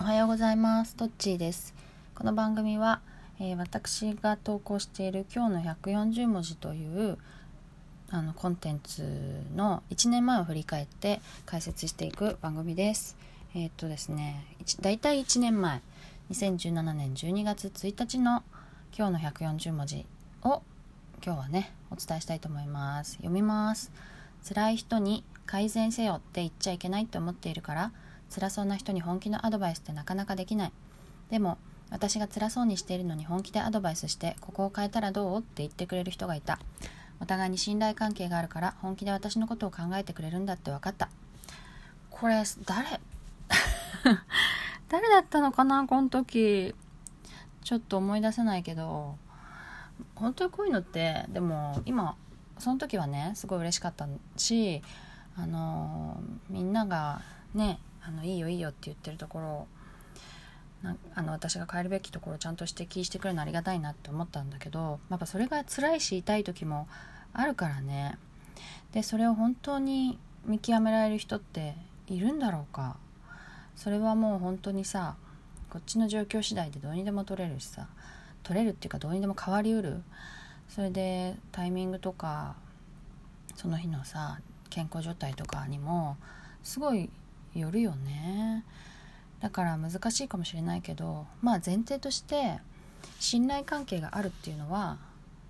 おはようございます。トッチーです。この番組は、えー、私が投稿している今日の140文字というあのコンテンツの1年前を振り返って解説していく番組です。えー、っとですねだいたい1年前2017年12月1日の今日の140文字を今日はねお伝えしたいと思います。読みます。辛い人に改善せよって言っちゃいけないと思っているから辛そうな人に本気のアドバイスってなかなかできない。でも私が辛そうにしているのに本気でアドバイスしてここを変えたらどうって言ってくれる人がいた。お互いに信頼関係があるから本気で私のことを考えてくれるんだって分かった。これ誰？誰だったのかな？この時。ちょっと思い出せないけど。本当にこういうのってでも今その時はねすごい嬉しかったしあのみんながねあのいいよいいよって言ってるところなあの私が変えるべきところをちゃんと指摘してくれるのありがたいなって思ったんだけどやっぱそれが辛いし痛い時もあるからね。でそれを本当に見極められる人っているんだろうか。それはもう本当にさこっちの状況次第でどうにでも取れるしさ取れるっていうかどうにでも変わりうる。それでタイミングとかその日のさ健康状態とかにもすごいよるよね。だから難しいかもしれないけどまあ前提として信頼関係があるっていうのは、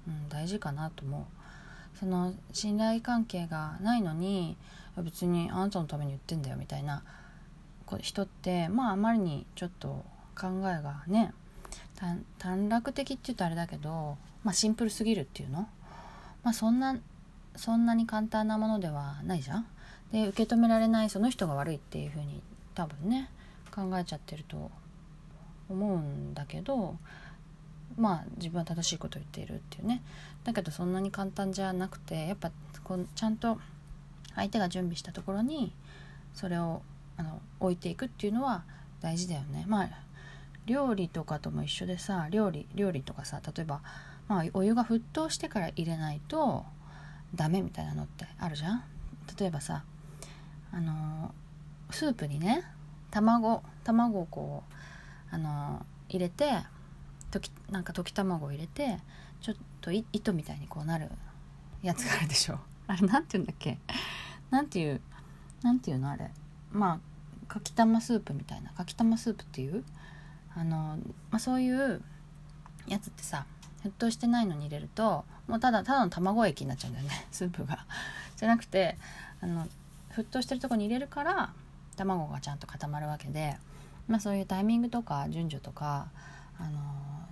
うん、大事かなと思う。その信頼関係がないのに別にあなたのために言ってんだよみたいな人ってまああまりにちょっと考えがね短絡的って言うとあれだけど、まあ、シンプルすぎるっていうの？まあそんなそんなに簡単なものではないじゃん。で受け止められないその人が悪いっていうふうに多分ね考えちゃってると思うんだけどまあ自分は正しいことを言っているっていうねだけどそんなに簡単じゃなくてやっぱこうちゃんと相手が準備したところにそれをあの置いていくっていうのは大事だよね。まあ料理とかとも一緒でさ料理料理とかさ例えば、まあ、お湯が沸騰してから入れないとダメみたいなのってあるじゃん例えばさあのスープにね卵卵をこうあの入れて溶きなんか溶き卵を入れてちょっと糸みたいにこうなるやつがあるでしょ。あれなんて言うんだっけ？なんていうなんていうのあれ？まあかきたまスープみたいな。かきたまスープっていう？あの、まあ、そういうやつってさ沸騰してないのに入れるともうただただの卵液になっちゃうんだよねスープが。じゃなくてあの沸騰してるとこに入れるから卵がちゃんと固まるわけで、まあ、そういうタイミングとか順序とか、あの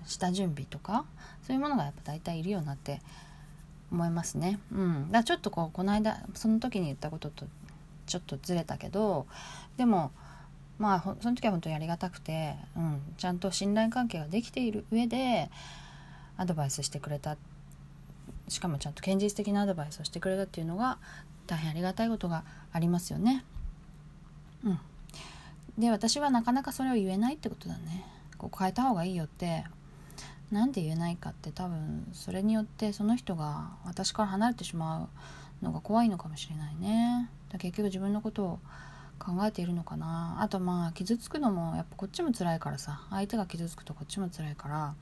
下準備とかそういうものがやっぱ大体いるようになって思いますね。うん、だからちょっとこうこの間その時に言ったこととちょっとずれたけどでもまあその時は本当にありがたくて、うん、ちゃんと信頼関係ができている上でアドバイスしてくれたしかもちゃんと現実的なアドバイスをしてくれたっていうのが大変ありがたいことがありますよね。うん、で私はなかなかそれを言えないってことだね。こう変えた方がいいよって何で言えないかって多分それによってその人が私から離れてしまうのが怖いのかもしれないね。だ結局自分のことを考えているのかなあとまあ傷つくのもやっぱこっちも辛いからさ相手が傷つくとこっちも辛いから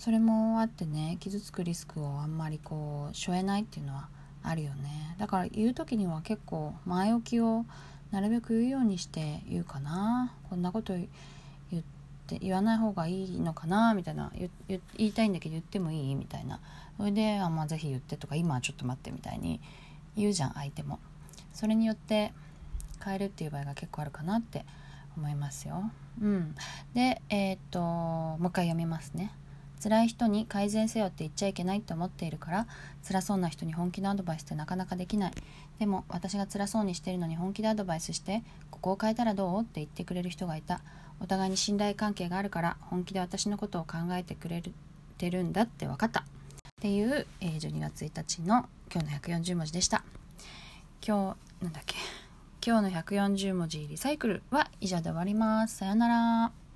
それもあってね傷つくリスクをあんまりこう背負えないっていうのはあるよね。だから言う時には結構前置きをなるべく言うようにして言うかな。こんなこと言って言わない方がいいのかなみたいな。言いたいんだけど言ってもいい？みたいな。それであ、まあ、ぜひ言ってとか今はちょっと待ってみたいに言うじゃん相手も。それによって変えるっていう場合が結構あるかなって思いますよ。うん。でえー、っともう一回読みますね。辛い人に改善せよって言っちゃいけないって思っているから辛そうな人に本気のアドバイスってなかなかできない。でも私が辛そうにしてるのに本気でアドバイスしてここを変えたらどうって言ってくれる人がいた。お互いに信頼関係があるから本気で私のことを考えてくれてるんだって分かった。っていう、えー、12月1日の今日の140文字でした。今日なんだっけ。今日の140文字リサイクルは以上で終わります。さようなら。